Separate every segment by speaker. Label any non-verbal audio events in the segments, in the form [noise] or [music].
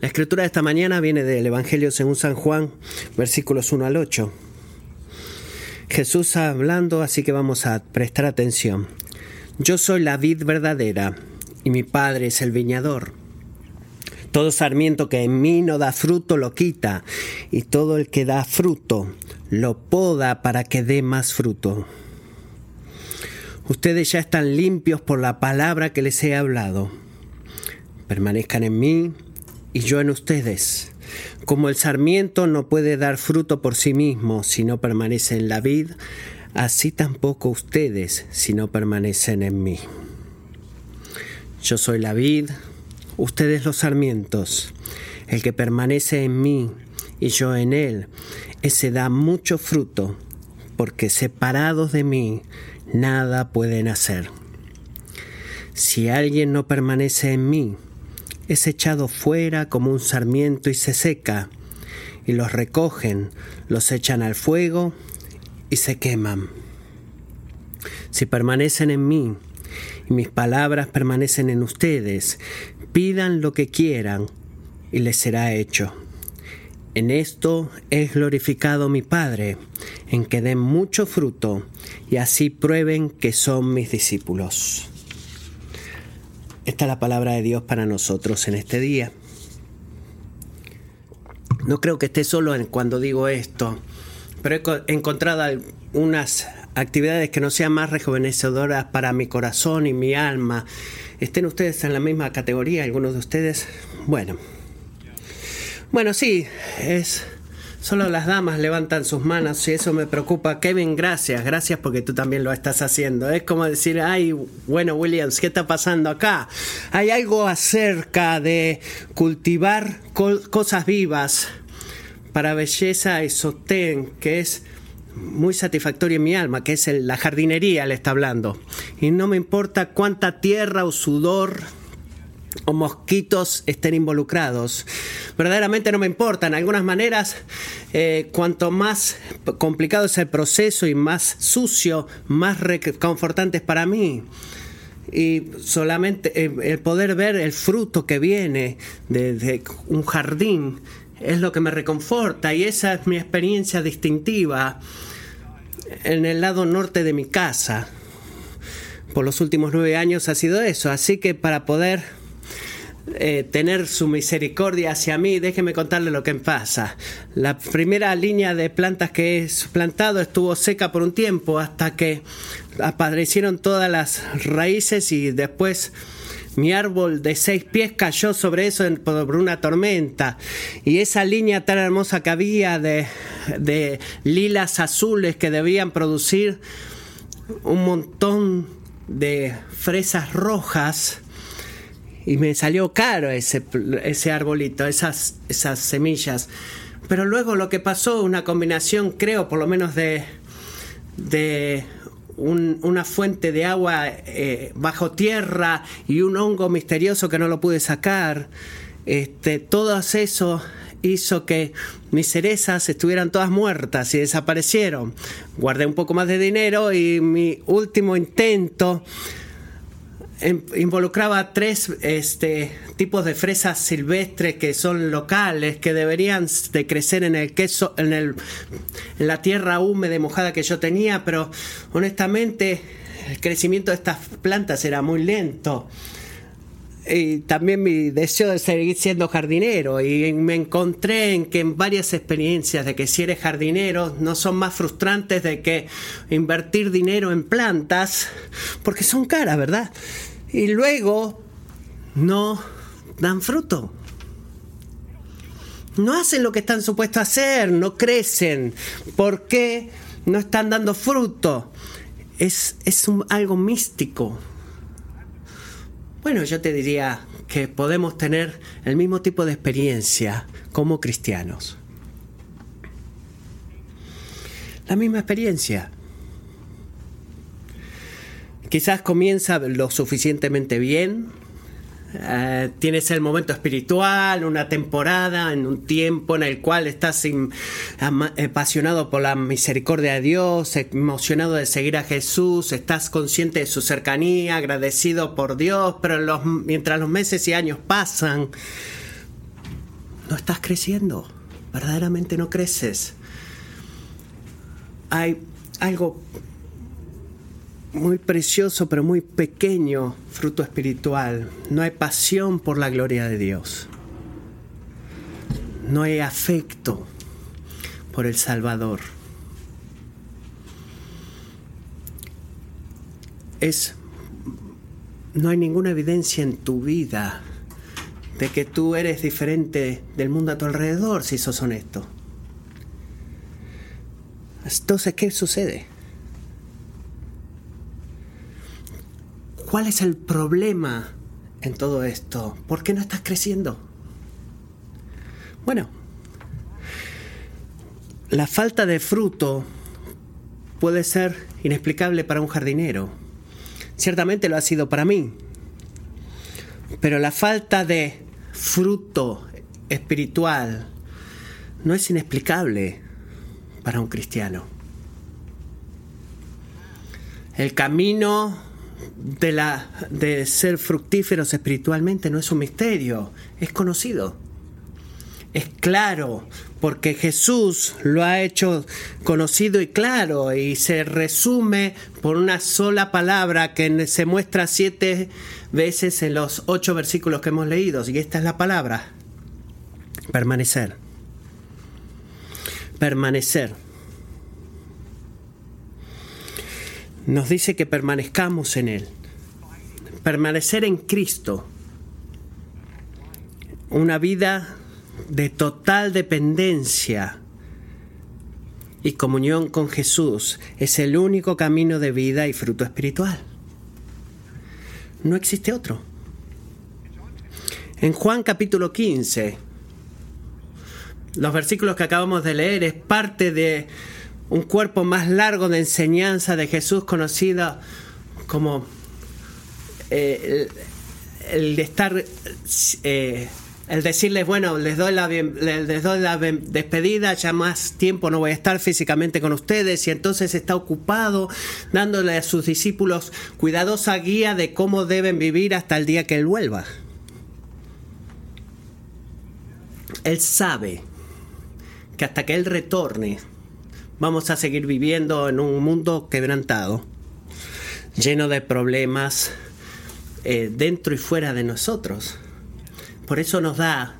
Speaker 1: La escritura de esta mañana viene del Evangelio según San Juan, versículos 1 al 8. Jesús hablando, así que vamos a prestar atención. Yo soy la vid verdadera y mi Padre es el viñador. Todo sarmiento que en mí no da fruto lo quita, y todo el que da fruto lo poda para que dé más fruto. Ustedes ya están limpios por la palabra que les he hablado. Permanezcan en mí y yo en ustedes. Como el sarmiento no puede dar fruto por sí mismo si no permanece en la vid, así tampoco ustedes si no permanecen en mí. Yo soy la vid, ustedes los sarmientos. El que permanece en mí y yo en él, ese da mucho fruto, porque separados de mí nada pueden hacer. Si alguien no permanece en mí, es echado fuera como un sarmiento y se seca, y los recogen, los echan al fuego y se queman. Si permanecen en mí y mis palabras permanecen en ustedes, pidan lo que quieran y les será hecho. En esto es glorificado mi Padre, en que den mucho fruto y así prueben que son mis discípulos. Esta es la palabra de Dios para nosotros en este día. No creo que esté solo cuando digo esto, pero he encontrado algunas actividades que no sean más rejuvenecedoras para mi corazón y mi alma. ¿Estén ustedes en la misma categoría, algunos de ustedes? Bueno. Bueno, sí, es Solo las damas levantan sus manos y eso me preocupa. Kevin, gracias, gracias porque tú también lo estás haciendo. Es como decir, ay, bueno, Williams, ¿qué está pasando acá? Hay algo acerca de cultivar cosas vivas para belleza y sostén que es muy satisfactorio en mi alma, que es la jardinería, le está hablando. Y no me importa cuánta tierra o sudor o mosquitos estén involucrados. Verdaderamente no me importa. En algunas maneras, eh, cuanto más complicado es el proceso y más sucio, más reconfortante es para mí. Y solamente eh, el poder ver el fruto que viene de un jardín es lo que me reconforta y esa es mi experiencia distintiva en el lado norte de mi casa. Por los últimos nueve años ha sido eso. Así que para poder eh, tener su misericordia hacia mí, déjeme contarle lo que pasa. La primera línea de plantas que he plantado estuvo seca por un tiempo hasta que aparecieron todas las raíces y después mi árbol de seis pies cayó sobre eso por una tormenta. Y esa línea tan hermosa que había de, de lilas azules que debían producir un montón de fresas rojas y me salió caro ese, ese arbolito, esas, esas semillas. Pero luego lo que pasó, una combinación, creo, por lo menos de, de una fuente de agua eh, bajo tierra y un hongo misterioso que no lo pude sacar. Este, todo eso hizo que mis cerezas estuvieran todas muertas y desaparecieron. Guardé un poco más de dinero y mi último intento involucraba tres este, tipos de fresas silvestres que son locales, que deberían de crecer en el queso, en, el, en la tierra húmeda y mojada que yo tenía, pero honestamente el crecimiento de estas plantas era muy lento. Y también mi deseo de seguir siendo jardinero y me encontré en que en varias experiencias de que si eres jardinero no son más frustrantes de que invertir dinero en plantas porque son caras, ¿verdad? Y luego no dan fruto. No hacen lo que están supuestos a hacer, no crecen. ¿Por qué no están dando fruto? Es, es algo místico. Bueno, yo te diría que podemos tener el mismo tipo de experiencia como cristianos. La misma experiencia. Quizás comienza lo suficientemente bien, eh, tienes el momento espiritual, una temporada, en un tiempo en el cual estás apasionado por la misericordia de Dios, emocionado de seguir a Jesús, estás consciente de su cercanía, agradecido por Dios, pero mientras los meses y años pasan, no estás creciendo, verdaderamente no creces. Hay algo muy precioso pero muy pequeño fruto espiritual. No hay pasión por la gloria de Dios. No hay afecto por el Salvador. Es no hay ninguna evidencia en tu vida de que tú eres diferente del mundo a tu alrededor si sos honesto. Entonces, ¿qué sucede? ¿Cuál es el problema en todo esto? ¿Por qué no estás creciendo? Bueno, la falta de fruto puede ser inexplicable para un jardinero. Ciertamente lo ha sido para mí. Pero la falta de fruto espiritual no es inexplicable para un cristiano. El camino de, la, de ser fructíferos espiritualmente no es un misterio, es conocido. Es claro, porque Jesús lo ha hecho conocido y claro, y se resume por una sola palabra que se muestra siete veces en los ocho versículos que hemos leído, y esta es la palabra, permanecer. Permanecer. Nos dice que permanezcamos en Él. Permanecer en Cristo. Una vida de total dependencia y comunión con Jesús es el único camino de vida y fruto espiritual. No existe otro. En Juan capítulo 15, los versículos que acabamos de leer es parte de un cuerpo más largo de enseñanza de Jesús conocida como eh, el, de estar, eh, el decirles, bueno, les doy, la, les doy la despedida, ya más tiempo no voy a estar físicamente con ustedes y entonces está ocupado dándole a sus discípulos cuidadosa guía de cómo deben vivir hasta el día que Él vuelva. Él sabe que hasta que Él retorne, vamos a seguir viviendo en un mundo quebrantado, lleno de problemas eh, dentro y fuera de nosotros. Por eso nos da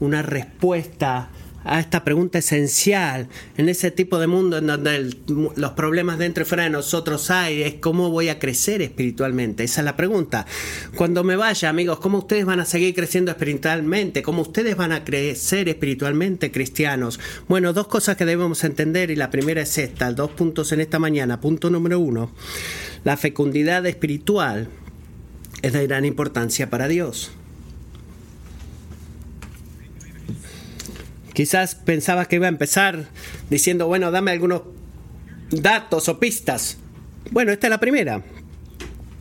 Speaker 1: una respuesta a esta pregunta esencial en ese tipo de mundo en donde los problemas dentro y fuera de nosotros hay, es cómo voy a crecer espiritualmente. Esa es la pregunta. Cuando me vaya, amigos, ¿cómo ustedes van a seguir creciendo espiritualmente? ¿Cómo ustedes van a crecer espiritualmente cristianos? Bueno, dos cosas que debemos entender y la primera es esta, dos puntos en esta mañana. Punto número uno, la fecundidad espiritual es de gran importancia para Dios. Quizás pensabas que iba a empezar diciendo, bueno, dame algunos datos o pistas. Bueno, esta es la primera.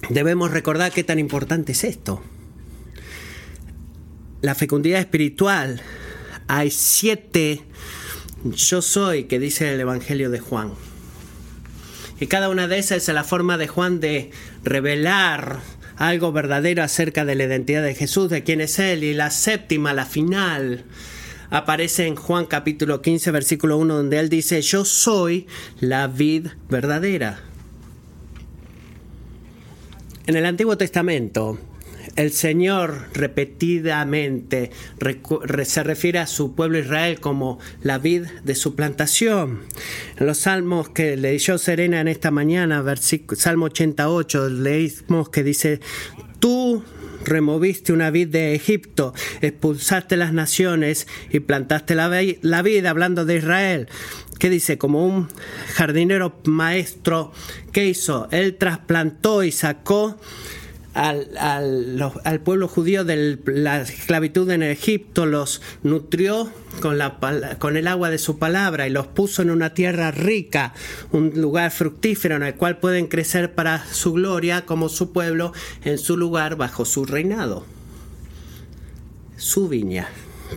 Speaker 1: Debemos recordar qué tan importante es esto. La fecundidad espiritual. Hay siete yo soy que dice el Evangelio de Juan. Y cada una de esas es la forma de Juan de revelar algo verdadero acerca de la identidad de Jesús, de quién es Él. Y la séptima, la final, aparece en Juan capítulo 15, versículo 1, donde él dice, yo soy la vid verdadera. En el Antiguo Testamento, el Señor repetidamente se refiere a su pueblo Israel como la vid de su plantación. En los salmos que leyó Serena en esta mañana, Salmo 88, leímos que dice, tú removiste una vid de Egipto, expulsaste las naciones y plantaste la, la vid, hablando de Israel. ¿Qué dice? Como un jardinero maestro, ¿qué hizo? Él trasplantó y sacó al, pueblo judío de la esclavitud en Egipto, los nutrió con, la, con el agua de su palabra y los puso en una tierra rica, un lugar fructífero en el cual pueden crecer para su gloria como su pueblo en su lugar bajo su reinado. Su viña.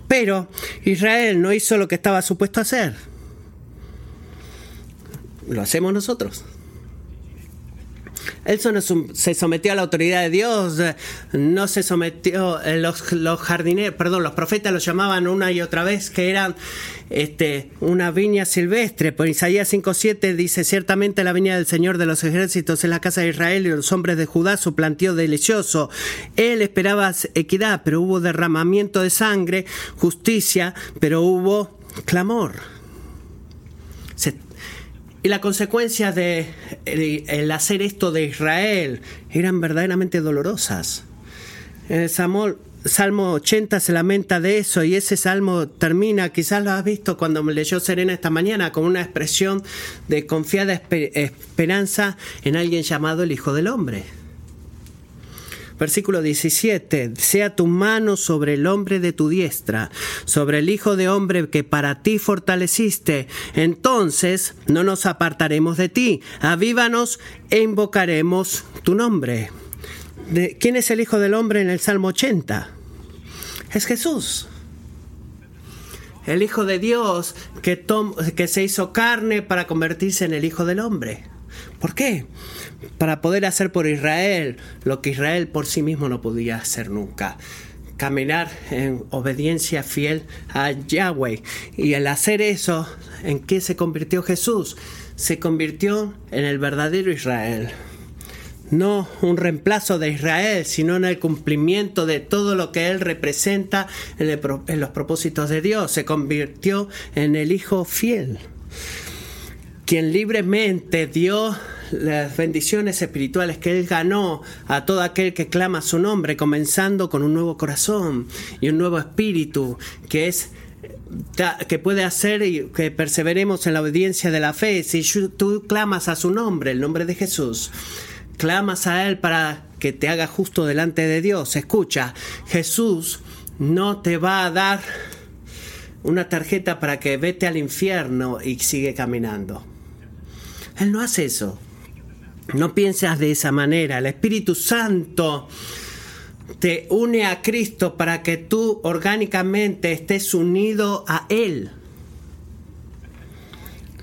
Speaker 1: Pero Israel no hizo lo que estaba supuesto a hacer. Lo hacemos nosotros. Él no se sometió a la autoridad de Dios, no se sometió, eh, los, jardineros, perdón, los profetas lo llamaban una y otra vez que eran este, una viña silvestre. Por Isaías 5.7 dice, ciertamente la viña del Señor de los ejércitos en la casa de Israel y los hombres de Judá su plantío delicioso. Él esperaba equidad, pero hubo derramamiento de sangre, justicia, pero hubo clamor. Y la consecuencia de el, hacer esto de Israel eran verdaderamente dolorosas. El Samuel, Salmo 80 se lamenta de eso y ese salmo termina, quizás lo has visto cuando me leyó Serena esta mañana, con una expresión de confiada esperanza en alguien llamado el Hijo del Hombre. Versículo 17, sea tu mano sobre el hombre de tu diestra, sobre el Hijo de hombre que para ti fortaleciste, entonces no nos apartaremos de ti, avívanos e invocaremos tu nombre. ¿Quién es el Hijo del Hombre en el Salmo 80? Es Jesús. El Hijo de Dios que, que se hizo carne para convertirse en el Hijo del Hombre. ¿Por qué? Para poder hacer por Israel lo que Israel por sí mismo no podía hacer nunca caminar en obediencia fiel a Yahweh. Y al hacer eso, ¿en qué se convirtió Jesús? Se convirtió en el verdadero Israel no un reemplazo de Israel, sino en el cumplimiento de todo lo que él representa en, los propósitos de Dios. Se convirtió en el Hijo fiel, quien libremente dio las bendiciones espirituales que Él ganó a todo aquel que clama su nombre, comenzando con un nuevo corazón y un nuevo espíritu, que es que puede hacer que perseveremos en la obediencia de la fe. Si tú clamas a su nombre, el nombre de Jesús, clamas a Él para que te haga justo delante de Dios. Escucha, Jesús no te va a dar una tarjeta para que vete al infierno y sigue caminando. Él no hace eso. No piensas de esa manera. El Espíritu Santo te une a Cristo para que tú orgánicamente estés unido a Él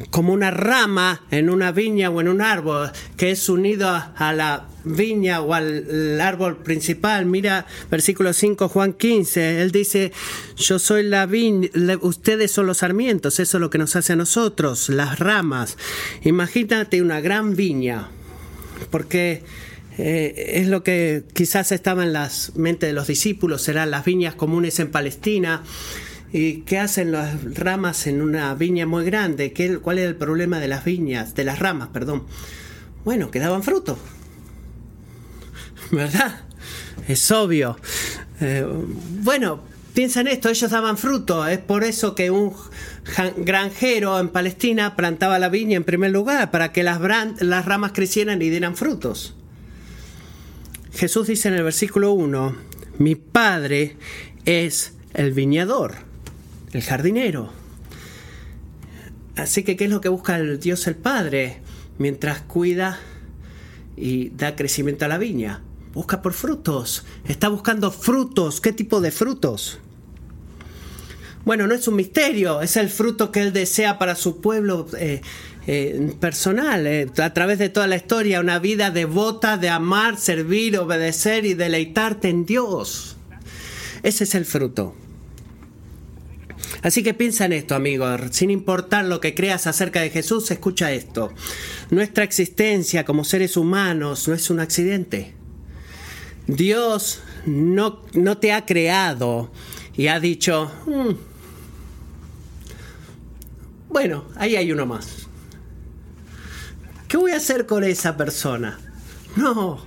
Speaker 1: como una rama en una viña o en un árbol que es unido a la viña o al árbol principal. Mira versículo 5, Juan 15. Él dice, yo soy la viña, ustedes son los sarmientos, eso es lo que nos hace a nosotros, las ramas. Imagínate una gran viña, porque eh, es lo que quizás estaba en las mentes de los discípulos, serán las viñas comunes en Palestina ¿Y qué hacen las ramas en una viña muy grande? ¿Qué, ¿Cuál es el problema de las viñas, de las ramas, perdón? Bueno, que daban fruto. [laughs] ¿Verdad? Es obvio. Eh, bueno, piensa en esto, ellos daban fruto. Es por eso que un granjero en Palestina plantaba la viña en primer lugar, para que las, las ramas crecieran y dieran frutos. Jesús dice en el versículo 1, mi Padre es el viñador el jardinero. Así que, ¿qué es lo que busca el Dios el Padre mientras cuida y da crecimiento a la viña? Busca por frutos. Está buscando frutos. ¿Qué tipo de frutos? Bueno, no es un misterio, es el fruto que Él desea para su pueblo eh, eh, personal, eh, a través de toda la historia, una vida devota de amar, servir, obedecer y deleitarte en Dios. Ese es el fruto. Así que piensa en esto, amigo, sin importar lo que creas acerca de Jesús, escucha esto. Nuestra existencia como seres humanos no es un accidente. Dios no, no te ha creado y ha dicho, mm, bueno, ahí hay uno más. ¿Qué voy a hacer con esa persona? No,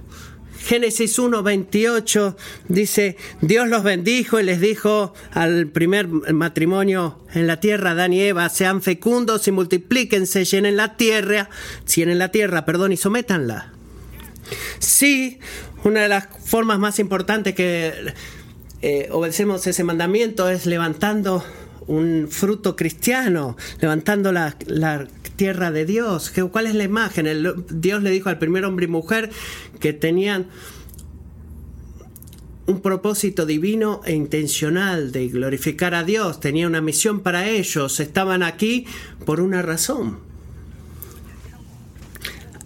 Speaker 1: Génesis 1.28 dice, Dios los bendijo y les dijo al primer matrimonio en la tierra, Adán y Eva, sean fecundos y multiplíquense, llenen la tierra, llenen la tierra, perdón, y sométanla. Sí, una de las formas más importantes que eh, obedecemos ese mandamiento es levantando un fruto cristiano, levantando la, tierra de Dios. ¿Cuál es la imagen? Dios le dijo al primer hombre y mujer que tenían un propósito divino e intencional de glorificar a Dios, tenía una misión para ellos, estaban aquí por una razón.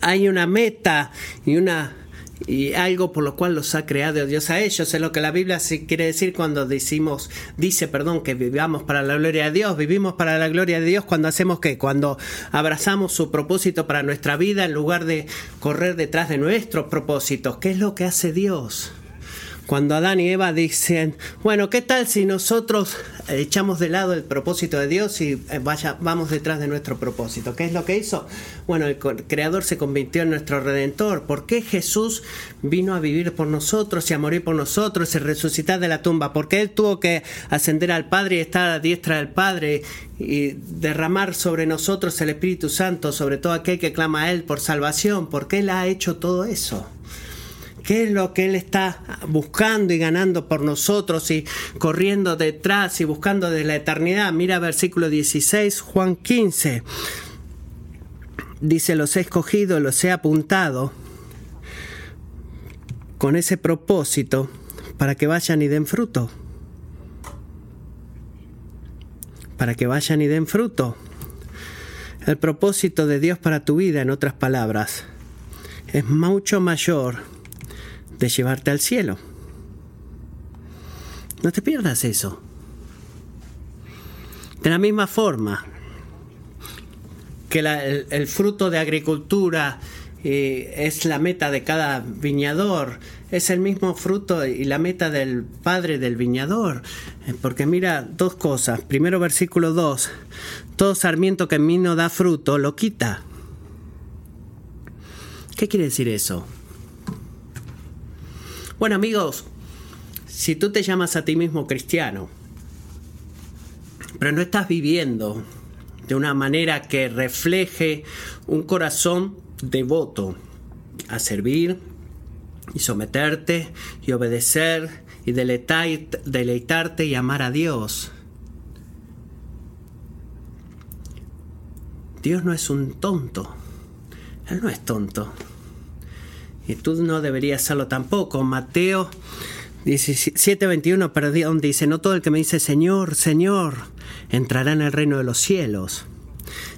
Speaker 1: hay una meta y una y algo por lo cual los ha creado Dios a ellos. Es lo que la Biblia quiere decir cuando decimos, dice, perdón, que vivamos para la gloria de Dios. Vivimos para la gloria de Dios cuando hacemos qué? Cuando abrazamos su propósito para nuestra vida en lugar de correr detrás de nuestros propósitos. ¿Qué es lo que hace Dios? Cuando Adán y Eva dicen, bueno, ¿qué tal si nosotros echamos de lado el propósito de Dios y eh, vaya, vamos detrás de nuestro propósito? ¿Qué es lo que hizo? Bueno, el Creador se convirtió en nuestro Redentor. ¿Por qué Jesús vino a vivir por nosotros y a morir por nosotros y resucitar de la tumba? ¿Por qué Él tuvo que ascender al Padre y estar a la diestra del Padre y derramar sobre nosotros el Espíritu Santo, sobre todo aquel que clama a Él por salvación? ¿Por qué Él ha hecho todo eso? ¿Qué es lo que Él está buscando y ganando por nosotros y corriendo detrás y buscando de la eternidad? Mira versículo 16, Juan 15. Dice, los he escogido, los he apuntado con ese propósito para que vayan y den fruto. Para que vayan y den fruto. El propósito de Dios para tu vida, en otras palabras, es mucho mayor de llevarte al cielo. No te pierdas eso. De la misma forma que el, fruto de agricultura eh, es la meta de cada viñador, es el mismo fruto y la meta del padre del viñador. Eh, porque mira dos cosas. Primero versículo 2. Todo sarmiento que en mí no da fruto lo quita. ¿Qué quiere decir eso? Bueno amigos, si tú te llamas a ti mismo cristiano, pero no estás viviendo de una manera que refleje un corazón devoto a servir y someterte y obedecer y deleitarte y amar a Dios. Dios no es un tonto. Él no es tonto. Y tú no deberías serlo tampoco. Mateo 17:21, perdón, dice, no todo el que me dice Señor, Señor, entrará en el reino de los cielos,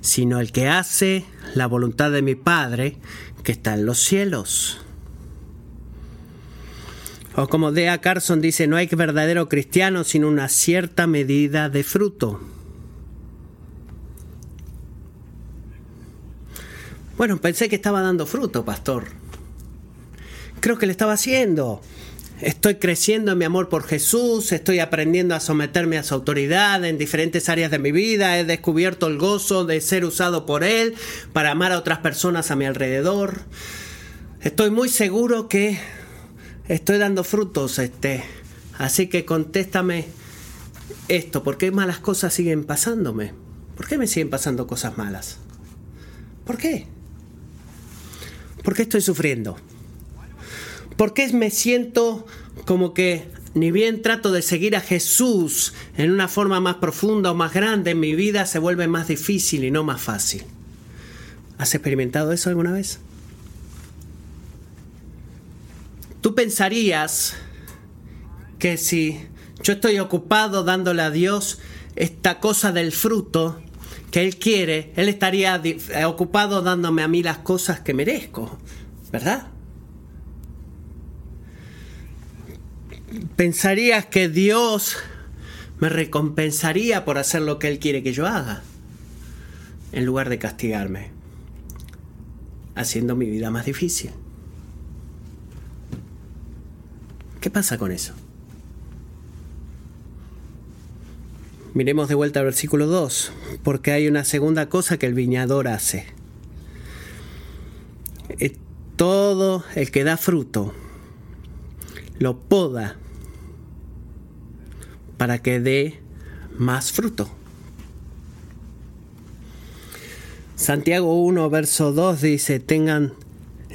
Speaker 1: sino el que hace la voluntad de mi Padre que está en los cielos. O como Dea Carson dice, no hay verdadero cristiano sin una cierta medida de fruto. Bueno, pensé que estaba dando fruto, pastor creo que le estaba haciendo. Estoy creciendo en mi amor por Jesús, estoy aprendiendo a someterme a su autoridad en diferentes áreas de mi vida, he descubierto el gozo de ser usado por Él para amar a otras personas a mi alrededor. Estoy muy seguro que estoy dando frutos, este. Así que contéstame esto, ¿por qué malas cosas siguen pasándome? ¿Por qué me siguen pasando cosas malas? ¿Por qué? ¿Por qué estoy sufriendo? ¿Por qué me siento como que ni bien trato de seguir a Jesús en una forma más profunda o más grande, mi vida se vuelve más difícil y no más fácil? ¿Has experimentado eso alguna vez? Tú pensarías que si yo estoy ocupado dándole a Dios esta cosa del fruto que Él quiere, Él estaría ocupado dándome a mí las cosas que merezco, ¿verdad? Pensarías que Dios me recompensaría por hacer lo que Él quiere que yo haga, en lugar de castigarme, haciendo mi vida más difícil. ¿Qué pasa con eso? Miremos de vuelta al versículo 2, porque hay una segunda cosa que el viñador hace. Eh, todo el que da fruto lo poda para que dé más fruto. Santiago 1, verso 2 dice, tengan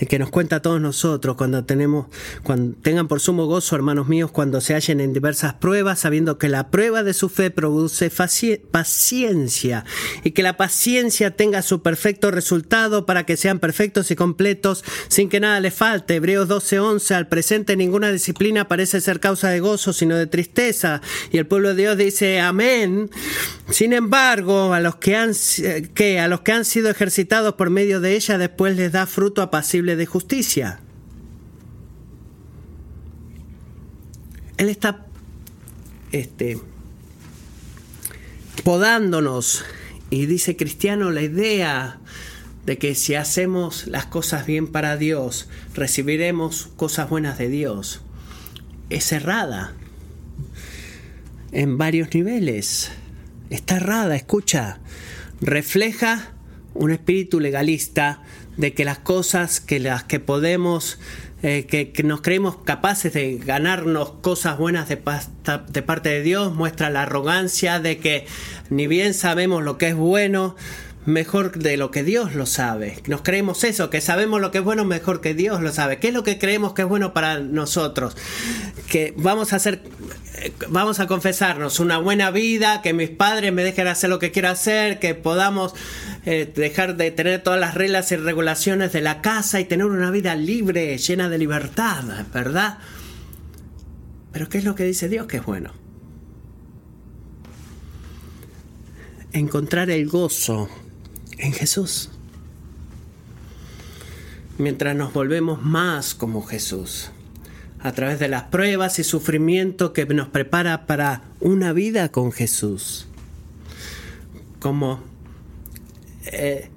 Speaker 1: que nos cuenta a todos nosotros cuando tenemos, cuando tengan por sumo gozo, hermanos míos, cuando se hallen en diversas pruebas, sabiendo que la prueba de su fe produce paciencia y que la paciencia tenga su perfecto resultado para que sean perfectos y completos sin que nada les falte. Hebreos 12:11, al presente ninguna disciplina parece ser causa de gozo, sino de tristeza. Y el pueblo de Dios dice, amén. Sin embargo, a los que han, que a los que han sido ejercitados por medio de ella después les da fruto apacible de justicia. Él está este, podándonos y dice cristiano la idea de que si hacemos las cosas bien para Dios, recibiremos cosas buenas de Dios. Es errada en varios niveles. Está errada, escucha. Refleja un espíritu legalista de que las cosas que las que podemos eh, que, nos creemos capaces de ganarnos cosas buenas de, de, parte de Dios, muestra la arrogancia de que ni bien sabemos lo que es bueno, mejor de lo que Dios lo sabe. Nos creemos eso, que sabemos lo que es bueno mejor que Dios lo sabe. ¿Qué es lo que creemos que es bueno para nosotros? Que vamos a hacer, vamos a confesarnos una buena vida, que mis padres me dejen hacer lo que quiero hacer, que podamos eh, dejar de tener todas las reglas y regulaciones de la casa y tener una vida libre, llena de libertad, ¿verdad? Pero ¿qué es lo que dice Dios que es bueno? Encontrar el gozo en Jesús. Mientras nos volvemos más como Jesús, a través de las pruebas y sufrimiento que nos prepara para una vida con Jesús, como eh,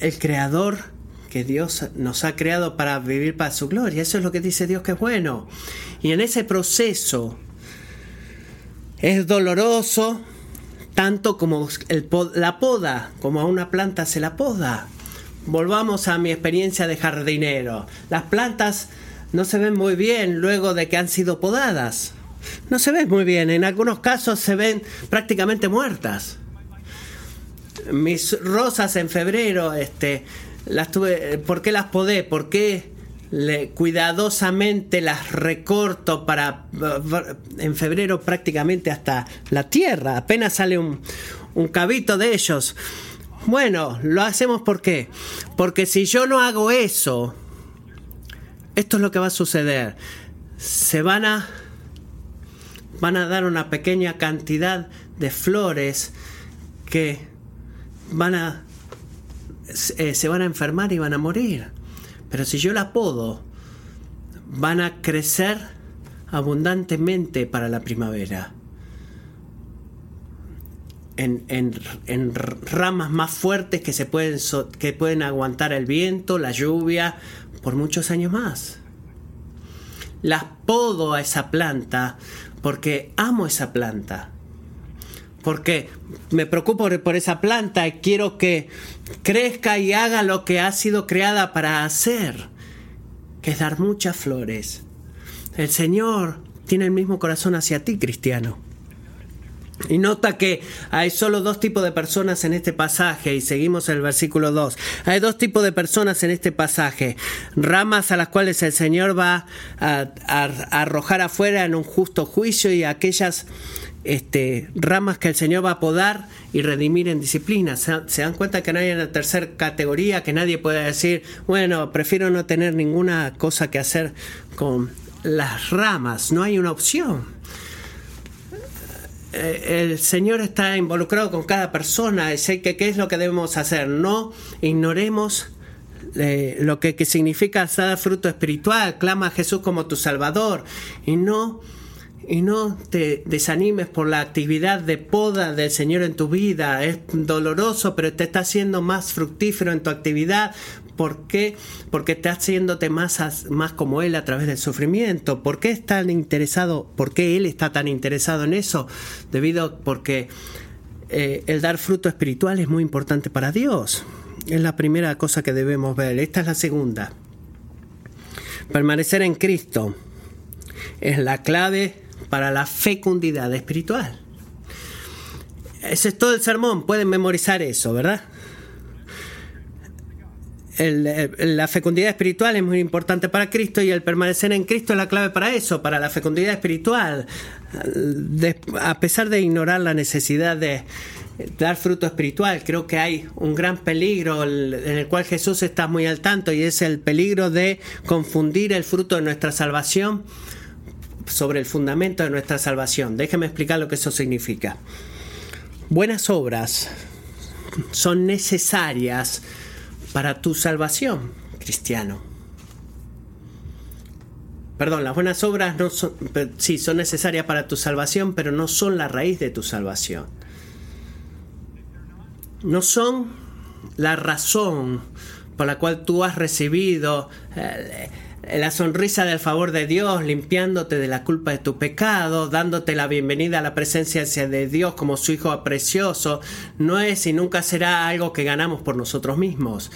Speaker 1: el creador que Dios nos ha creado para vivir para su gloria. Eso es lo que dice Dios que es bueno. Y en ese proceso es doloroso, tanto como la poda, como a una planta se la poda. Volvamos a mi experiencia de jardinero. Las plantas no se ven muy bien luego de que han sido podadas. No se ven muy bien, en algunos casos se ven prácticamente muertas. Mis rosas en febrero, este, las tuve, ¿por qué las podé? ¿Por qué cuidadosamente las recorto para en febrero prácticamente hasta la tierra, apenas sale un, cabito de ellos. Bueno, lo hacemos ¿por qué? Porque si yo no hago eso, esto es lo que va a suceder. Se van a van a dar una pequeña cantidad de flores que van a eh, se van a enfermar y van a morir. Pero si yo la podo, van a crecer abundantemente para la primavera. En, ramas más fuertes que, se pueden, que pueden aguantar el viento, la lluvia, por muchos años más. Las podo a esa planta porque amo esa planta. Porque me preocupo por esa planta y quiero que crezca y haga lo que ha sido creada para hacer, que es dar muchas flores. El Señor tiene el mismo corazón hacia ti, cristiano. Y nota que hay solo dos tipos de personas en este pasaje, y seguimos el versículo 2. Hay dos tipos de personas en este pasaje, ramas a las cuales el Señor va a, arrojar afuera en un justo juicio y aquellas este, ramas que el Señor va a podar y redimir en disciplina. Se, dan cuenta que no hay una tercera categoría, que nadie puede decir, bueno, prefiero no tener ninguna cosa que hacer con las ramas. No hay una opción. Eh, el Señor está involucrado con cada persona y sé que qué es lo que debemos hacer. No ignoremos eh, lo que, que significa dar fruto espiritual. Clama a Jesús como tu Salvador y no y no te desanimes por la actividad de poda del Señor en tu vida. Es doloroso, pero te está haciendo más fructífero en tu actividad. ¿Por qué? Porque está haciéndote más, más como Él a través del sufrimiento. ¿Por qué es tan interesado? ¿Por qué Él está tan interesado en eso? Debido porque eh, el dar fruto espiritual es muy importante para Dios. Es la primera cosa que debemos ver. Esta es la segunda. Permanecer en Cristo es la clave para la fecundidad espiritual. Ese es todo el sermón, pueden memorizar eso, ¿verdad? la fecundidad espiritual es muy importante para Cristo y el permanecer en Cristo es la clave para eso, para la fecundidad espiritual. a pesar de ignorar la necesidad de dar fruto espiritual, creo que hay un gran peligro en el cual Jesús está muy al tanto y es el peligro de confundir el fruto de nuestra salvación sobre el fundamento de nuestra salvación. Déjeme explicar lo que eso significa. buenas obras son necesarias para tu salvación, cristiano. Perdón, las buenas obras no son, sí, son necesarias para tu salvación, pero no son la raíz de tu salvación. No son la razón por la cual tú has recibido eh, la sonrisa del favor de Dios, limpiándote de la culpa de tu pecado, dándote la bienvenida a la presencia de Dios como su Hijo precioso, no es y nunca será algo que ganamos por nosotros mismos.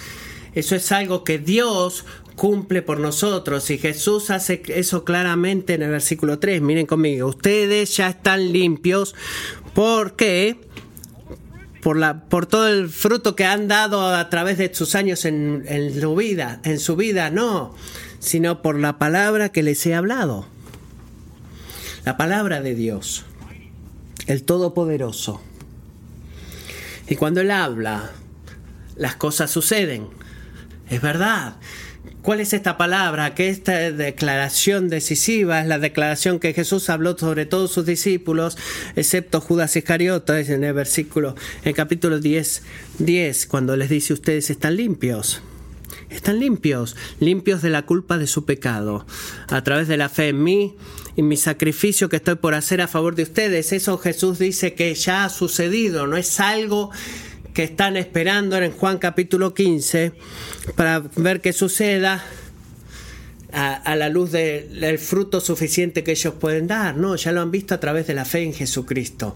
Speaker 1: Eso es algo que Dios cumple por nosotros y Jesús hace eso claramente en el versículo 3. Miren conmigo, ustedes ya están limpios porque por, la, por todo el fruto que han dado a través de sus años en, en su vida, en su vida, no sino por la palabra que les he hablado. La palabra de Dios, el Todopoderoso. Y cuando Él habla, las cosas suceden. Es verdad. ¿Cuál es esta palabra? Que esta declaración decisiva es la declaración que Jesús habló sobre todos sus discípulos, excepto Judas Iscariote, en el versículo, en capítulo 10, 10, cuando les dice ustedes están limpios están limpios, limpios de la culpa de su pecado, a través de la fe en mí y mi sacrificio que estoy por hacer a favor de ustedes. Eso Jesús dice que ya ha sucedido, no es algo que están esperando en Juan capítulo 15 para ver qué suceda a, la luz del fruto suficiente que ellos pueden dar. No, ya lo han visto a través de la fe en Jesucristo.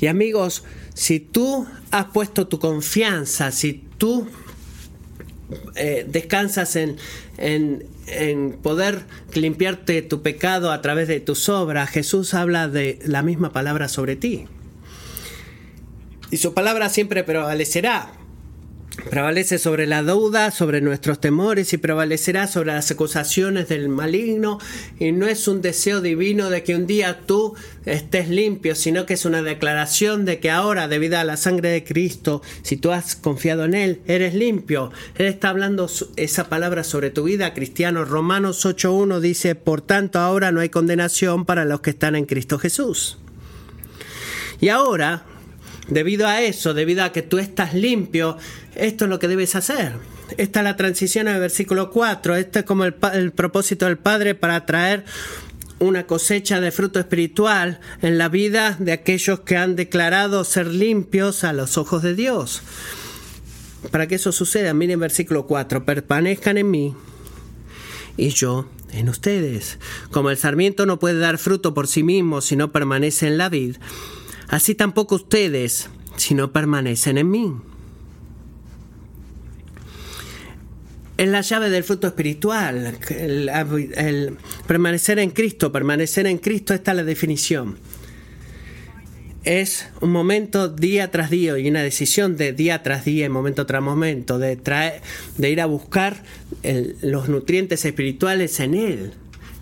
Speaker 1: Y amigos, si tú has puesto tu confianza, si tú eh, descansas en, en, poder limpiarte tu pecado a través de tus obras, Jesús habla de la misma palabra sobre ti. Y su palabra siempre prevalecerá. Prevalece sobre la duda, sobre nuestros temores y prevalecerá sobre las acusaciones del maligno. Y no es un deseo divino de que un día tú estés limpio, sino que es una declaración de que ahora, debido a la sangre de Cristo, si tú has confiado en Él, eres limpio. Él está hablando esa palabra sobre tu vida, cristiano. Romanos 8.1 dice, por tanto ahora no hay condenación para los que están en Cristo Jesús. Y ahora, debido a eso, debido a que tú estás limpio, esto es lo que debes hacer. Esta es la transición al versículo 4. Este es como el, propósito del Padre para traer una cosecha de fruto espiritual en la vida de aquellos que han declarado ser limpios a los ojos de Dios. Para que eso suceda, miren versículo 4, permanezcan en mí y yo en ustedes. Como el sarmiento no puede dar fruto por sí mismo si no permanece en la vid, así tampoco ustedes si no permanecen en mí. es la llave del fruto espiritual, el, permanecer en Cristo, permanecer en Cristo, esta es la definición. Es un momento día tras día y una decisión de día tras día y momento tras momento, de, traer, de ir a buscar los nutrientes espirituales en Él.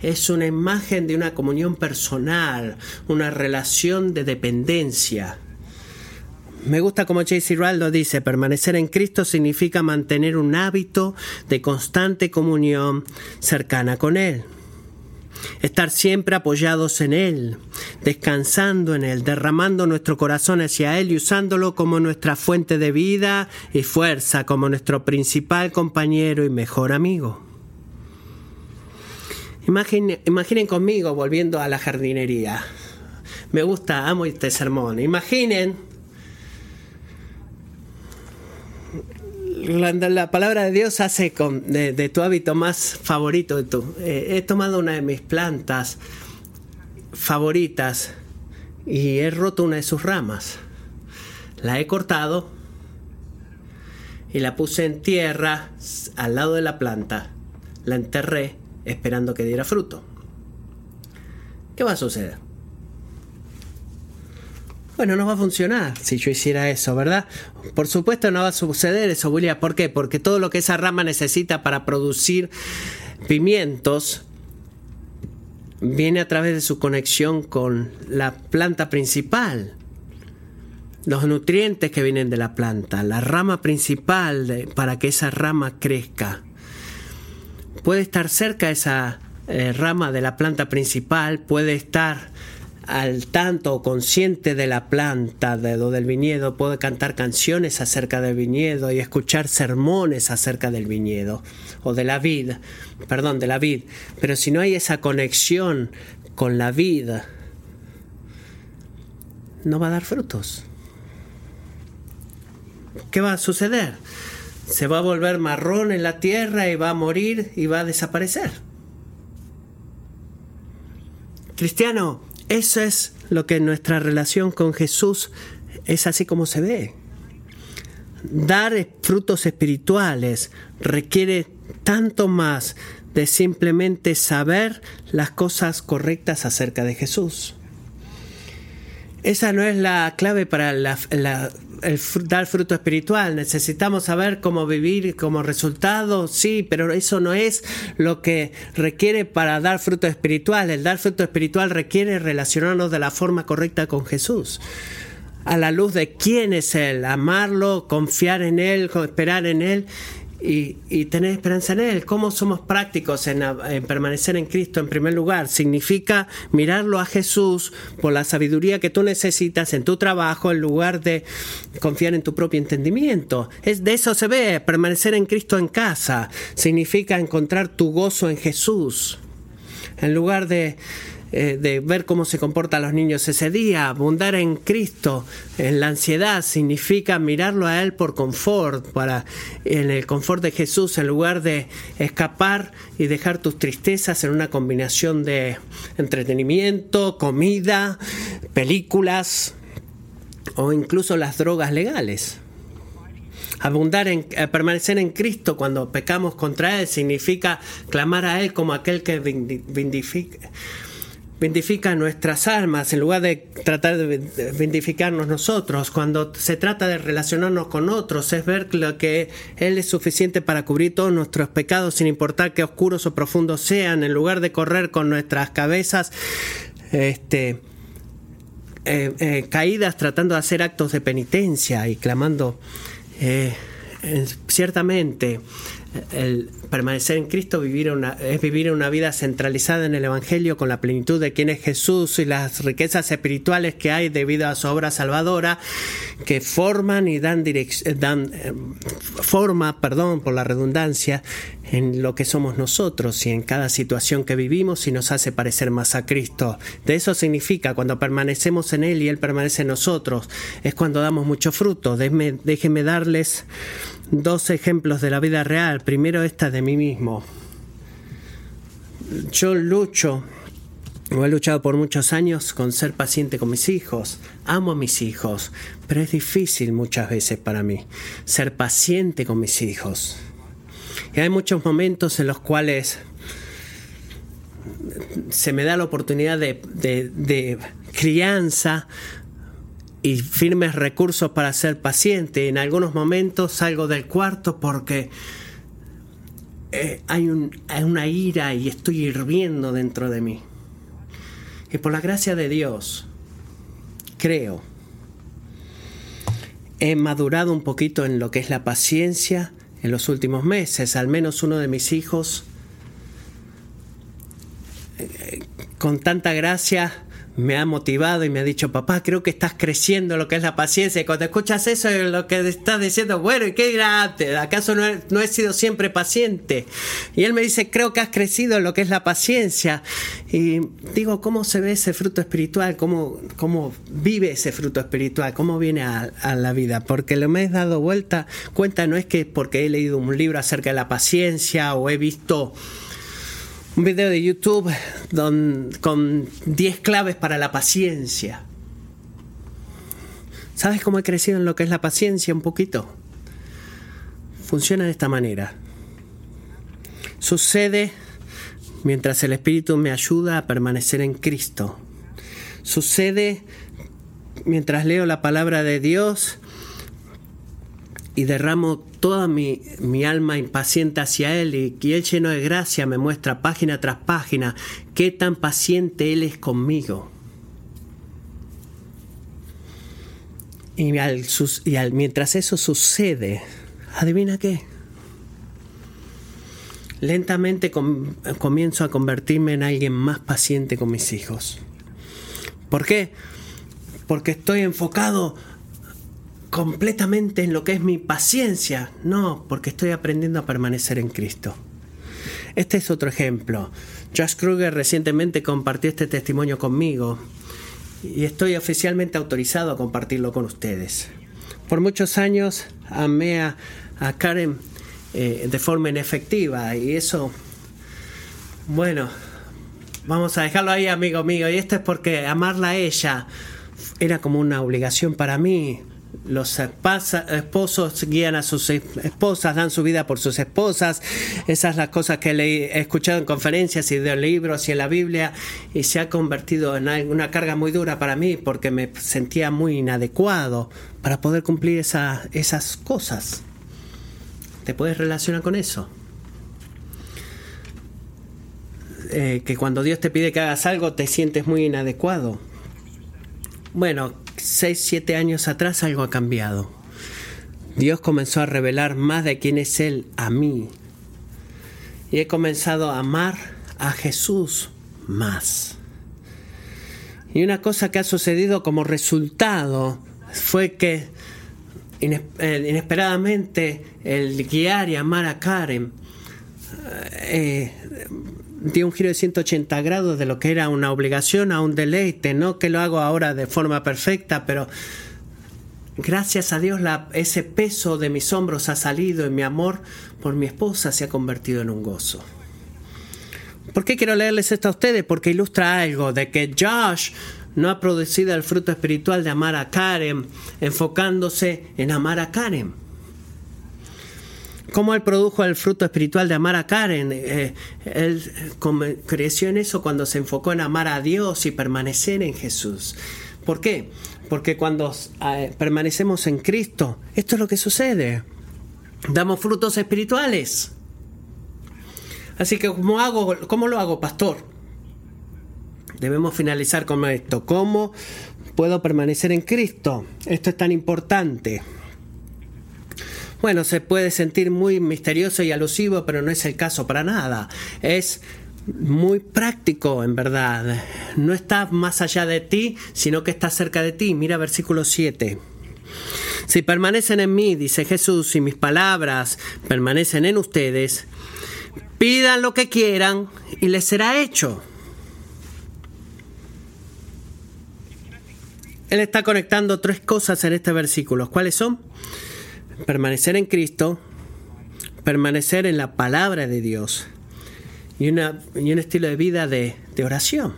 Speaker 1: Es una imagen de una comunión personal, una relación de dependencia. Me gusta como J.C. Raldo dice, permanecer en Cristo significa mantener un hábito de constante comunión cercana con Él. Estar siempre apoyados en Él, descansando en Él, derramando nuestro corazón hacia Él y usándolo como nuestra fuente de vida y fuerza, como nuestro principal compañero y mejor amigo. Imaginen, conmigo volviendo a la jardinería. Me gusta, amo este sermón. Imaginen la, palabra de Dios hace con, de, tu hábito más favorito. De tu, eh, he tomado una de mis plantas favoritas y he roto una de sus ramas. La he cortado y la puse en tierra al lado de la planta. La enterré esperando que diera fruto. ¿Qué va a suceder? Bueno, no va a funcionar si yo hiciera eso, ¿verdad? Por supuesto no va a suceder eso, William. ¿Por qué? Porque todo lo que esa rama necesita para producir pimientos viene a través de su conexión con la planta principal. Los nutrientes que vienen de la planta, la rama principal para que esa rama crezca. Puede estar cerca esa eh, rama de la planta principal, puede estar al tanto o consciente de la planta de, o del viñedo, puede cantar canciones acerca del viñedo y escuchar sermones acerca del viñedo o de la vid, perdón, de la vid. Pero si no hay esa conexión con la vida, no va a dar frutos. ¿Qué va a suceder? Se va a volver marrón en la tierra y va a morir y va a desaparecer. Cristiano, eso es lo que nuestra relación con Jesús es así como se ve. Dar frutos espirituales requiere tanto más de simplemente saber las cosas correctas acerca de Jesús. Esa no es la clave para la, el dar fruto espiritual. Necesitamos saber cómo vivir como resultado, sí, pero eso no es lo que requiere para dar fruto espiritual. El dar fruto espiritual requiere relacionarnos de la forma correcta con Jesús a la luz de quién es Él, amarlo, confiar en Él, esperar en Él y, tener esperanza en Él. ¿Cómo somos prácticos en, permanecer en Cristo en primer lugar? Significa mirarlo a Jesús por la sabiduría que tú necesitas en tu trabajo en lugar de confiar en tu propio entendimiento. Es, de eso se ve, permanecer en Cristo en casa. Significa encontrar tu gozo en Jesús. En lugar de eh, de ver cómo se comportan los niños ese día. Abundar en Cristo, en la ansiedad, significa mirarlo a Él por confort, para, en el confort de Jesús, en lugar de escapar y dejar tus tristezas en una combinación de entretenimiento, comida, películas o incluso las drogas legales. Abundar en eh, permanecer en Cristo cuando pecamos contra Él significa clamar a Él como aquel que vindifica, vindifica nuestras almas en lugar de tratar de vindificarnos nosotros. Cuando se trata de relacionarnos con otros, es ver que Él es suficiente para cubrir todos nuestros pecados, sin importar qué oscuros o profundos sean, en lugar de correr con nuestras cabezas este, eh, eh, caídas tratando de hacer actos de penitencia y clamando. Eh, ciertamente el permanecer en Cristo vivir una, es vivir una vida centralizada en el Evangelio con la plenitud de quién es Jesús y las riquezas espirituales que hay debido a su obra salvadora que forman y dan, dan eh, forma, perdón por la redundancia, en lo que somos nosotros y en cada situación que vivimos y nos hace parecer más a Cristo. De eso significa cuando permanecemos en Él y Él permanece en nosotros, es cuando damos mucho fruto. déjenme darles dos ejemplos de la vida real. Primero esta de mí mismo. Yo lucho, o he luchado por muchos años con ser paciente con mis hijos. Amo a mis hijos, pero es difícil muchas veces para mí ser paciente con mis hijos. Y hay muchos momentos en los cuales se me da la oportunidad de, de crianza y firmes recursos para ser paciente. En algunos momentos salgo del cuarto porque eh, hay, hay una ira y estoy hirviendo dentro de mí. Y por la gracia de Dios, creo, he madurado un poquito en lo que es la paciencia en los últimos meses. Al menos uno de mis hijos, eh, con tanta gracia, me ha motivado y me ha dicho, papá, creo que estás creciendo lo que es la paciencia. Y cuando escuchas eso, lo que estás diciendo, bueno, ¿y qué dirá? ¿Acaso no he, no he, sido siempre paciente? Y él me dice, creo que has crecido lo que es la paciencia. Y digo, ¿cómo se ve ese fruto espiritual? ¿Cómo, cómo vive ese fruto espiritual? ¿Cómo viene a, a la vida? Porque lo me he dado vuelta, cuenta, no es que porque he leído un libro acerca de la paciencia o he visto un video de YouTube con 10 claves para la paciencia. ¿Sabes cómo he crecido en lo que es la paciencia un poquito? Funciona de esta manera. Sucede mientras el Espíritu me ayuda a permanecer en Cristo. Sucede mientras leo la palabra de Dios y derramo toda mi, alma impaciente hacia Él y, que Él lleno de gracia me muestra página tras página qué tan paciente Él es conmigo. Y, y mientras eso sucede, adivina qué. Lentamente comienzo a convertirme en alguien más paciente con mis hijos. ¿Por qué? Porque estoy enfocado completamente en lo que es mi paciencia. No, porque estoy aprendiendo a permanecer en Cristo. Este es otro ejemplo. Josh Kruger recientemente compartió este testimonio conmigo y estoy oficialmente autorizado a compartirlo con ustedes. Por muchos años amé a, Karen eh, de forma inefectiva y eso, bueno, vamos a dejarlo ahí, amigo mío. Y esto es porque amarla a ella era como una obligación para mí los esposos guían a sus esposas, dan su vida por sus esposas. Esas son las cosas que he escuchado en conferencias y de libros y en la Biblia y se ha convertido en una carga muy dura para mí porque me sentía muy inadecuado para poder cumplir esas cosas. ¿Te puedes relacionar con eso? Eh, que cuando Dios te pide que hagas algo te sientes muy inadecuado. Bueno, 6, 7 años atrás algo ha cambiado. Dios comenzó a revelar más de quién es Él a mí. Y he comenzado a amar a Jesús más. Y una cosa que ha sucedido como resultado fue que eh, inesperadamente el guiar y amar a Karen eh, dio un giro de 180 grados de lo que era una obligación a un deleite, no que lo hago ahora de forma perfecta, pero gracias a Dios ese peso de mis hombros ha salido y mi amor por mi esposa se ha convertido en un gozo. ¿Por qué quiero leerles esto a ustedes? Porque ilustra algo de que Josh no ha producido el fruto espiritual de amar a Karen, enfocándose en amar a Karen cómo él produjo el fruto espiritual de amar a Karen. Eh, él creció en eso cuando se enfocó en amar a Dios y permanecer en Jesús. ¿Por qué? Porque cuando eh, permanecemos en Cristo, esto es lo que sucede. Damos frutos espirituales. Así que, ¿cómo, hago, cómo lo hago, pastor? Debemos finalizar con esto. ¿Cómo puedo permanecer en Cristo? Esto es tan importante. Bueno, se puede sentir muy misterioso y alusivo, pero no es el caso para nada. Es muy práctico, en verdad. No está más allá de ti, sino que está cerca de ti. Mira versículo 7. Si permanecen en mí, dice Jesús, y mis palabras permanecen en ustedes, pidan lo que quieran y les será hecho. Él está conectando tres cosas en este versículo. ¿Cuáles son? Permanecer en Cristo, permanecer en la palabra de Dios y, una, y un estilo de vida de, de oración.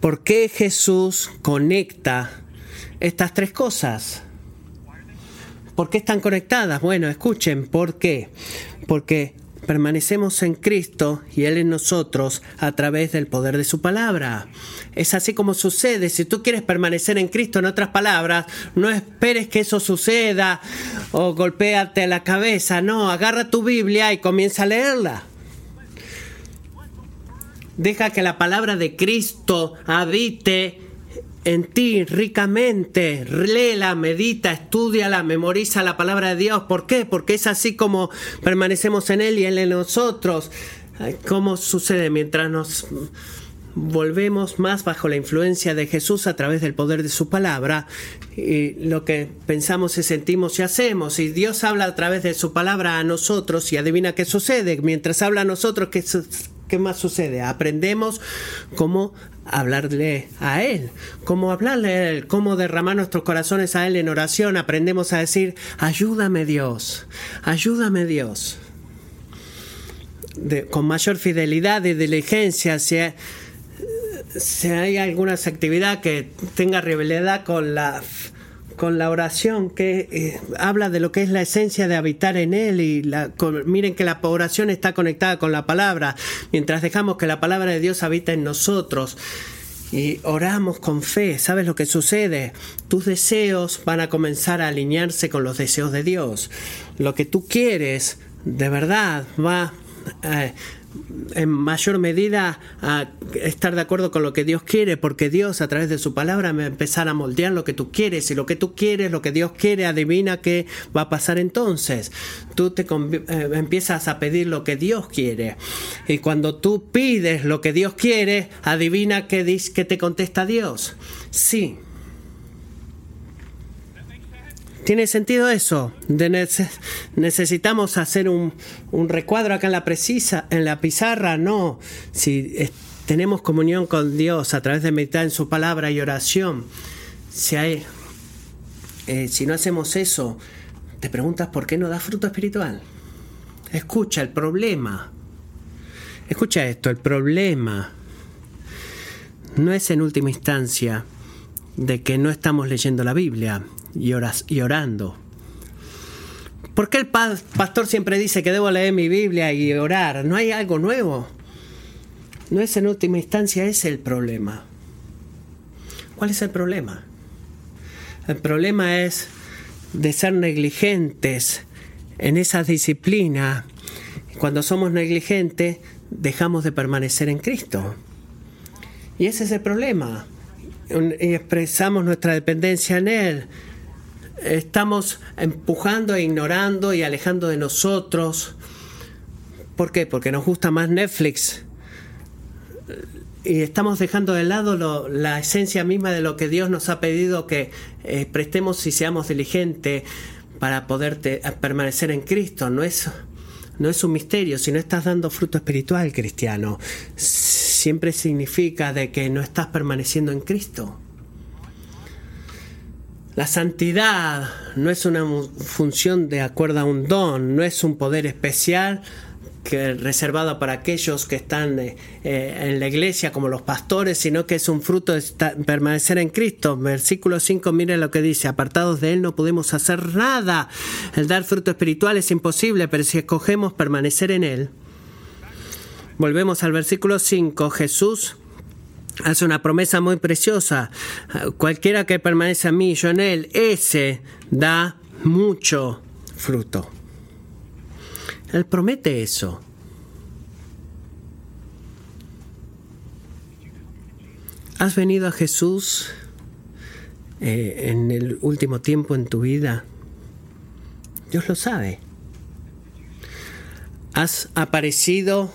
Speaker 1: ¿Por qué Jesús conecta estas tres cosas? ¿Por qué están conectadas? Bueno, escuchen, ¿por qué? Porque permanecemos en Cristo y Él en nosotros a través del poder de su palabra. Es así como sucede. Si tú quieres permanecer en Cristo, en otras palabras, no esperes que eso suceda o golpéate la cabeza. No, agarra tu Biblia y comienza a leerla. Deja que la palabra de Cristo habite en ti ricamente. Léela, medita, estudiala, memoriza la palabra de Dios. ¿Por qué? Porque es así como permanecemos en Él y Él en nosotros. ¿Cómo sucede mientras nos volvemos más bajo la influencia de Jesús a través del poder de su palabra y lo que pensamos y sentimos y hacemos y Dios habla a través de su palabra a nosotros y adivina qué sucede mientras habla a nosotros qué, qué más sucede aprendemos cómo hablarle a Él, cómo hablarle a Él, cómo derramar nuestros corazones a Él en oración. Aprendemos a decir, ayúdame Dios, ayúdame Dios. con mayor fidelidad y diligencia, si, si hay alguna actividad que tenga rivalidad con la con la oración que eh, habla de lo que es la esencia de habitar en Él y miren que la oración está conectada con la palabra, mientras dejamos que la palabra de Dios habita en nosotros y oramos con fe, ¿sabes lo que sucede? Tus deseos van a comenzar a alinearse con los deseos de Dios. Lo que tú quieres de verdad va... Eh, en mayor medida a estar de acuerdo con lo que Dios quiere, porque Dios a través de su palabra me va a moldear lo que tú quieres y lo que tú quieres, lo que Dios quiere, adivina qué va a pasar entonces. Tú te eh, empiezas a pedir lo que Dios quiere y cuando tú pides lo que Dios quiere, adivina qué, qué te contesta Dios. Sí. ¿Tiene sentido eso? necesitamos hacer un, recuadro acá en la, precisa, en la pizarra. No. Si tenemos comunión con Dios a través de meditar en su palabra y oración, si, eh, si no hacemos eso, te preguntas por qué no da fruto espiritual. Escucha el problema. Escucha esto, el problema no es en última instancia de que no estamos leyendo la Biblia y, orando. ¿Por qué el pastor siempre dice que debo leer mi Biblia y orar? ¿No hay algo nuevo? No es en última instancia ese el problema. ¿Cuál es el problema? El problema es de ser negligentes en esa disciplina. Cuando somos negligentes, dejamos de permanecer en Cristo. Y ese es el problema. Y expresamos nuestra dependencia en Él estamos empujando e ignorando y alejando de nosotros. ¿Por qué? Porque nos gusta más Netflix. Y estamos dejando de lado la esencia misma de lo que Dios nos ha pedido que eh, prestemos y seamos diligentes para poder permanecer en Cristo. No es, no es un misterio, si no estás dando fruto espiritual cristiano, siempre significa de que no estás permaneciendo en Cristo. La santidad no es una función de acuerdo a un don, no es un poder especial que reservado para aquellos que están eh, eh, en la iglesia como los pastores, sino que es un fruto de permanecer en Cristo. Versículo 5, miren lo que dice, apartados de Él no podemos hacer nada. El dar fruto espiritual es imposible, pero si escogemos permanecer en Él. Volvemos al versículo 5, Jesús hace una promesa muy preciosa. Cualquiera que permanece a mí, yo en él, ese da mucho fruto. Él promete eso. ¿Has venido a Jesús eh, en el último tiempo en tu vida? Dios lo sabe. ¿Has aparecido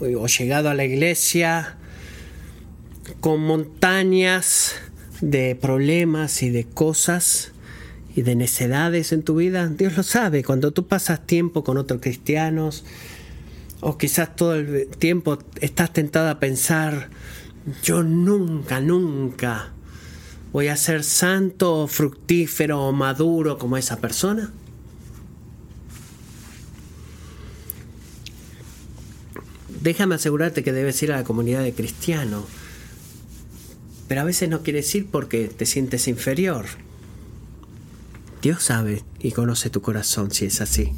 Speaker 1: o llegado a la iglesia con montañas de problemas y de cosas y de necedades en tu vida, Dios lo sabe. Cuando tú pasas tiempo con otros cristianos, o quizás todo el tiempo estás tentado a pensar, yo nunca, nunca voy a ser santo fructífero o maduro como esa persona. Déjame asegurarte que debes ir a la comunidad de cristianos pero a veces no quieres ir porque te sientes inferior. Dios sabe y conoce tu corazón si es así.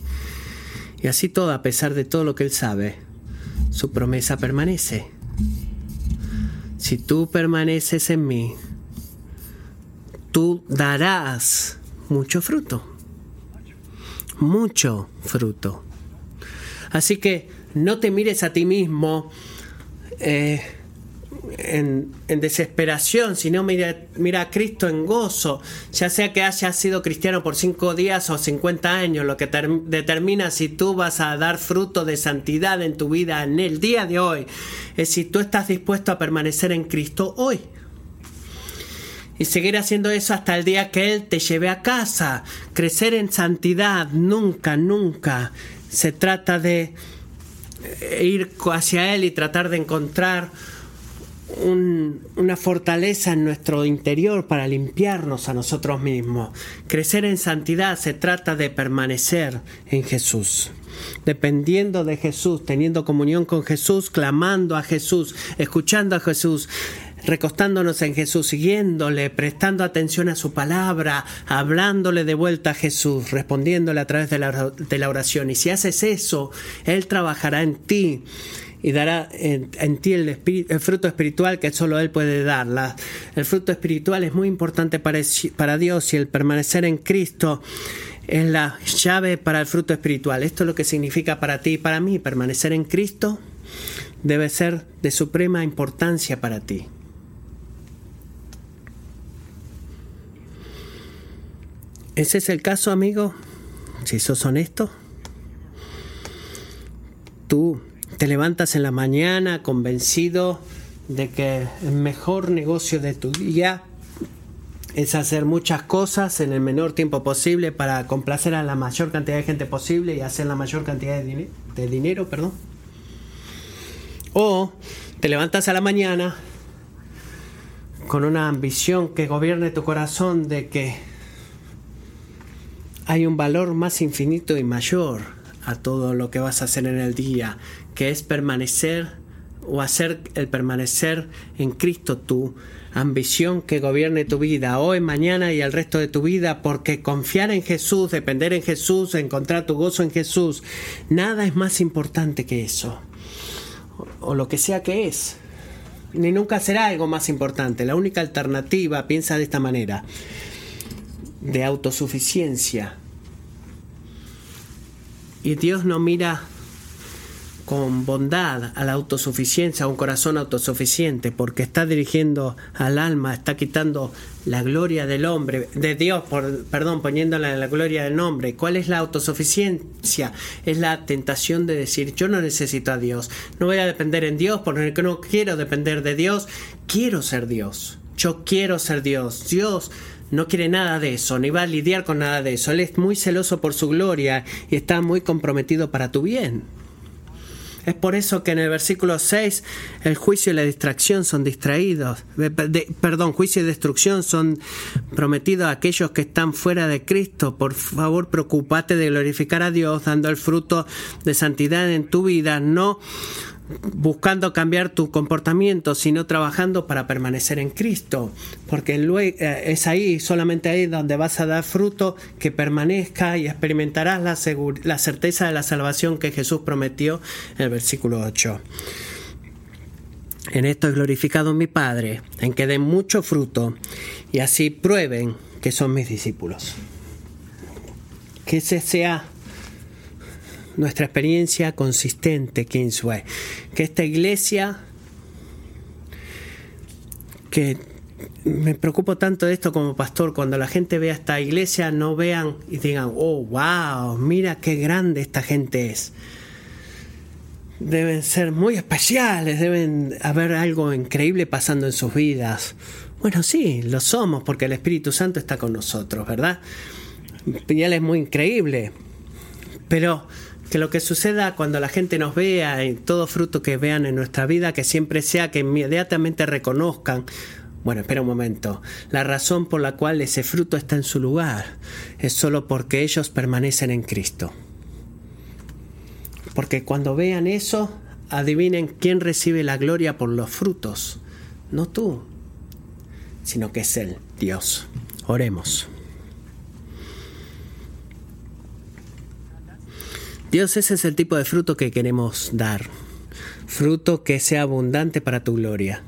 Speaker 1: Y así todo, a pesar de todo lo que Él sabe, su promesa permanece. Si tú permaneces en mí, tú darás mucho fruto. Mucho fruto. Así que no te mires a ti mismo eh, en, desesperación, sino mira, mira a Cristo en gozo, ya sea que hayas sido cristiano por cinco días o 50 años, lo que determina si tú vas a dar fruto de santidad en tu vida en el día de hoy, es si tú estás dispuesto a permanecer en Cristo hoy. Y seguir haciendo eso hasta el día que Él te lleve a casa. Crecer en santidad nunca, nunca se trata de ir hacia Él y tratar de encontrar una fortaleza en nuestro interior para limpiarnos a nosotros mismos. Crecer en santidad se trata de permanecer en Jesús. Dependiendo de Jesús, teniendo comunión con Jesús, clamando a Jesús, escuchando a Jesús, recostándonos en Jesús, siguiéndole, prestando atención a su palabra, hablándole de vuelta a Jesús, respondiéndole a través de la, de la oración. Y si haces eso, Él trabajará en ti y dará en, ti el, fruto espiritual que solo Él puede dar. el fruto espiritual es muy importante para, para Dios y el permanecer en Cristo es la llave para el fruto espiritual. Esto es lo que significa para ti y para mí, permanecer en Cristo debe ser de suprema importancia para ti. ¿Ese es el caso, amigo? Si sos honesto. Tú te levantas en la mañana convencido de que el mejor negocio de tu día es hacer muchas cosas en el menor tiempo posible para complacer a la mayor cantidad de gente posible y hacer la mayor cantidad de, de dinero, perdón. O te levantas a la mañana con una ambición que gobierne tu corazón de que hay un valor más infinito y mayor a todo lo que vas a hacer en el día, que es permanecer o hacer el permanecer en Cristo tu ambición que gobierne tu vida hoy, mañana y el resto de tu vida, porque confiar en Jesús, depender en Jesús, encontrar tu gozo en Jesús, nada es más importante que eso, o, lo que sea que es, ni nunca será algo más importante. La única alternativa, piensa de esta manera, de autosuficiencia. Y Dios no mira con bondad a la autosuficiencia, a un corazón autosuficiente, porque está dirigiendo al alma, está quitando la gloria del hombre, de Dios, por, perdón, poniéndola en la gloria del nombre. ¿Cuál es la autosuficiencia? Es la tentación de decir, yo no necesito a Dios, no voy a depender en Dios porque no quiero depender de Dios, quiero ser Dios, yo quiero ser Dios, Dios no quiere nada de eso, ni va a lidiar con nada de eso. Él es muy celoso por su gloria y está muy comprometido para tu bien. Es por eso que en el versículo 6 el juicio y la distracción son distraídos. perdón, juicio y destrucción son prometidos a aquellos que están fuera de Cristo. Por favor, preocúpate de glorificar a Dios dando el fruto de santidad en tu vida, no buscando cambiar tu comportamiento, sino trabajando para permanecer en Cristo, porque eh, es ahí, solamente ahí donde vas a dar fruto que permanezca y experimentarás la, la certeza de la salvación que Jesús prometió en el versículo 8. En esto es glorificado mi Padre, en que den mucho fruto y así prueben que son mis discípulos. Que ese sea nuestra experiencia consistente, Kingsway. Que esta iglesia, que me preocupo tanto de esto como pastor, cuando la gente vea esta iglesia, no vean y digan, oh, wow, mira qué grande esta gente es. Deben ser muy especiales, deben haber algo increíble pasando en sus vidas. Bueno, sí, lo somos porque el Espíritu Santo está con nosotros, ¿verdad? Y Él es muy increíble. Pero que lo que suceda cuando la gente nos vea, en todo fruto que vean en nuestra vida, que siempre sea que inmediatamente reconozcan, bueno, espera un momento, la razón por la cual ese fruto está en su lugar es solo porque ellos permanecen en Cristo. Porque cuando vean eso, adivinen quién recibe la gloria por los frutos, no tú, sino que es Él, Dios. Oremos. Dios, ese es el tipo de fruto que queremos dar. Fruto que sea abundante para tu gloria.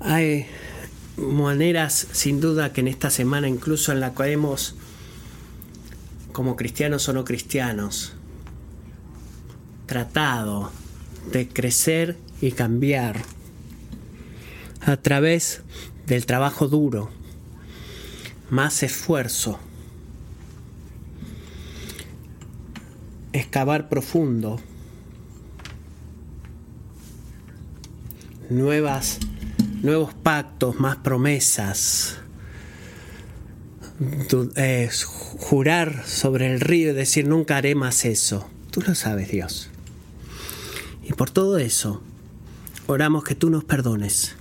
Speaker 1: Hay maneras, sin duda, que en esta semana, incluso en la que hemos, como cristianos o no cristianos, tratado de crecer y cambiar a través del trabajo duro, más esfuerzo, excavar profundo, nuevas, nuevos pactos, más promesas, jurar sobre el río y decir nunca haré más eso. Tú lo sabes, Dios. Y por todo eso, oramos que tú nos perdones.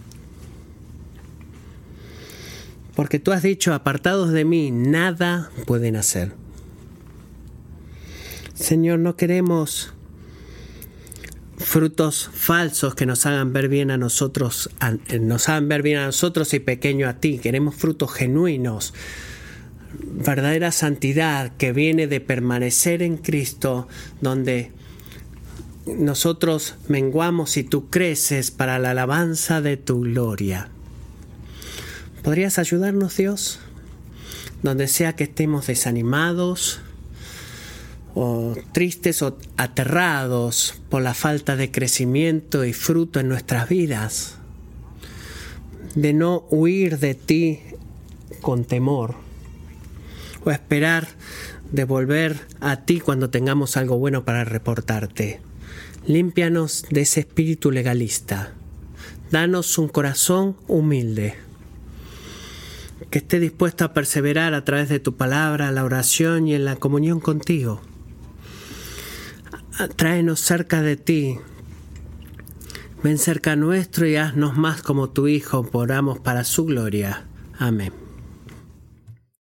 Speaker 1: Porque tú has dicho, apartados de mí, nada pueden hacer. Señor, no queremos frutos falsos que nos hagan ver bien a nosotros, eh, nos hagan ver bien a nosotros y pequeño a ti. Queremos frutos genuinos, verdadera santidad que viene de permanecer en Cristo, donde nosotros menguamos y tú creces para la alabanza de tu gloria. ¿Podrías ayudarnos, Dios? Donde sea que estemos desanimados, o tristes o aterrados por la falta de crecimiento y fruto en nuestras vidas, de no huir de ti con temor o esperar de volver a ti cuando tengamos algo bueno para reportarte. Límpianos de ese espíritu legalista. Danos un corazón humilde, que esté dispuesto a perseverar a través de tu palabra, la oración y en la comunión contigo. Tráenos cerca de ti. Ven cerca nuestro y haznos más como tu Hijo, poramos para su gloria. Amén.